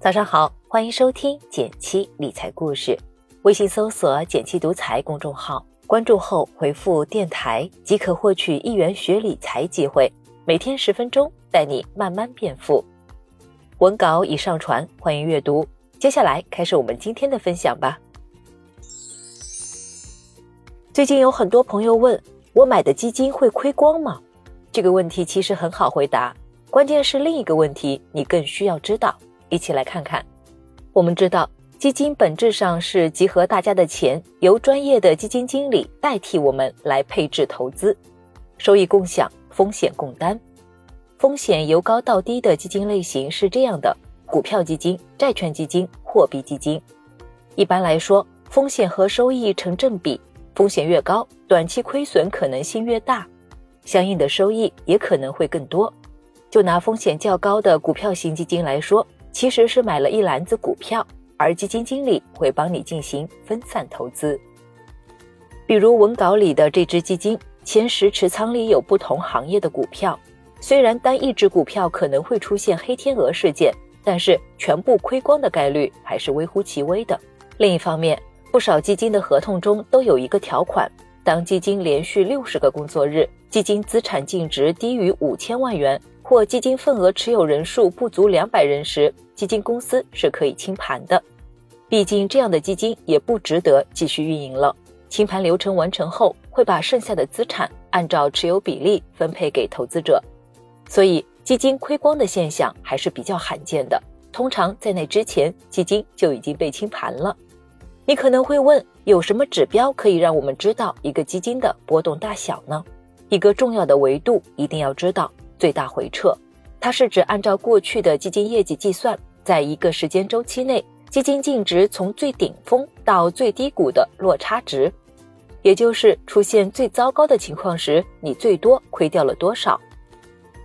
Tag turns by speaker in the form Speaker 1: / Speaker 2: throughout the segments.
Speaker 1: 早上好，欢迎收听减七理财故事。微信搜索“减七独裁公众号，关注后回复“电台”即可获取一元学理财机会。每天十分钟，带你慢慢变富。文稿已上传，欢迎阅读。接下来开始我们今天的分享吧。最近有很多朋友问我买的基金会亏光吗？这个问题其实很好回答，关键是另一个问题你更需要知道。一起来看看。我们知道，基金本质上是集合大家的钱，由专业的基金经理代替我们来配置投资，收益共享，风险共担。风险由高到低的基金类型是这样的：股票基金、债券基金、货币基金。一般来说，风险和收益成正比，风险越高，短期亏损可能性越大，相应的收益也可能会更多。就拿风险较高的股票型基金来说。其实是买了一篮子股票，而基金经理会帮你进行分散投资。比如文稿里的这只基金，前十持仓里有不同行业的股票。虽然单一只股票可能会出现黑天鹅事件，但是全部亏光的概率还是微乎其微的。另一方面，不少基金的合同中都有一个条款：当基金连续六十个工作日，基金资产净值低于五千万元。或基金份额持有人数不足两百人时，基金公司是可以清盘的。毕竟这样的基金也不值得继续运营了。清盘流程完成后，会把剩下的资产按照持有比例分配给投资者。所以基金亏光的现象还是比较罕见的。通常在那之前，基金就已经被清盘了。你可能会问，有什么指标可以让我们知道一个基金的波动大小呢？一个重要的维度一定要知道。最大回撤，它是指按照过去的基金业绩计算，在一个时间周期内，基金净值从最顶峰到最低谷的落差值，也就是出现最糟糕的情况时，你最多亏掉了多少。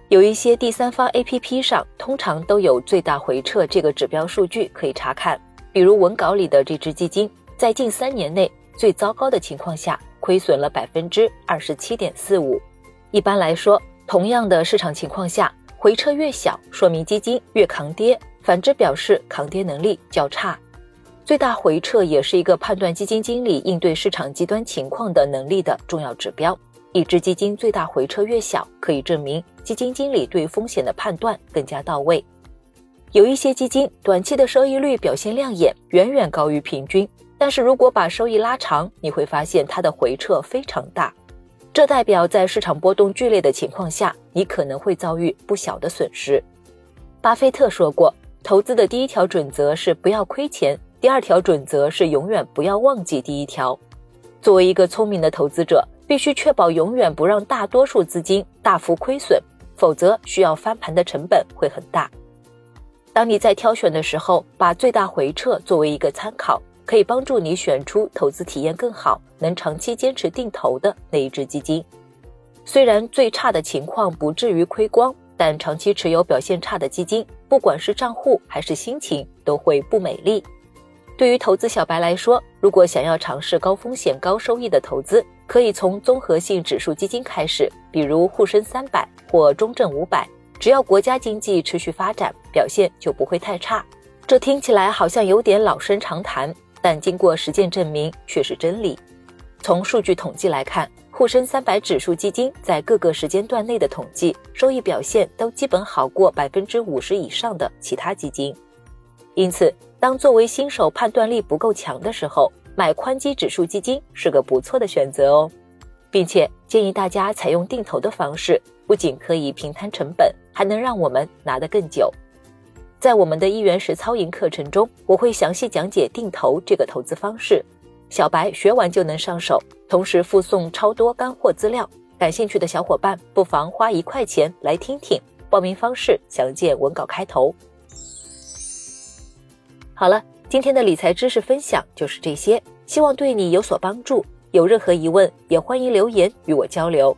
Speaker 1: 有一些第三方 APP 上通常都有最大回撤这个指标数据可以查看，比如文稿里的这只基金，在近三年内最糟糕的情况下，亏损了百分之二十七点四五。一般来说。同样的市场情况下，回撤越小，说明基金越抗跌；反之表示抗跌能力较差。最大回撤也是一个判断基金经理应对市场极端情况的能力的重要指标。一只基金最大回撤越小，可以证明基金经理对风险的判断更加到位。有一些基金短期的收益率表现亮眼，远远高于平均，但是如果把收益拉长，你会发现它的回撤非常大。这代表在市场波动剧烈的情况下，你可能会遭遇不小的损失。巴菲特说过，投资的第一条准则是不要亏钱，第二条准则是永远不要忘记第一条。作为一个聪明的投资者，必须确保永远不让大多数资金大幅亏损，否则需要翻盘的成本会很大。当你在挑选的时候，把最大回撤作为一个参考。可以帮助你选出投资体验更好、能长期坚持定投的那一只基金。虽然最差的情况不至于亏光，但长期持有表现差的基金，不管是账户还是心情都会不美丽。对于投资小白来说，如果想要尝试高风险高收益的投资，可以从综合性指数基金开始，比如沪深三百或中证五百。只要国家经济持续发展，表现就不会太差。这听起来好像有点老生常谈。但经过实践证明却是真理。从数据统计来看，沪深三百指数基金在各个时间段内的统计收益表现都基本好过百分之五十以上的其他基金。因此，当作为新手判断力不够强的时候，买宽基指数基金是个不错的选择哦，并且建议大家采用定投的方式，不仅可以平摊成本，还能让我们拿得更久。在我们的一元实操营课程中，我会详细讲解定投这个投资方式，小白学完就能上手，同时附送超多干货资料。感兴趣的小伙伴不妨花一块钱来听听，报名方式详见文稿开头。好了，今天的理财知识分享就是这些，希望对你有所帮助。有任何疑问，也欢迎留言与我交流。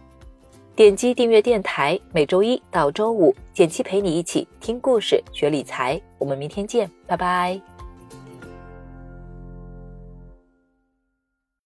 Speaker 1: 点击订阅电台，每周一到周五，简七陪你一起听故事、学理财。我们明天见，拜拜。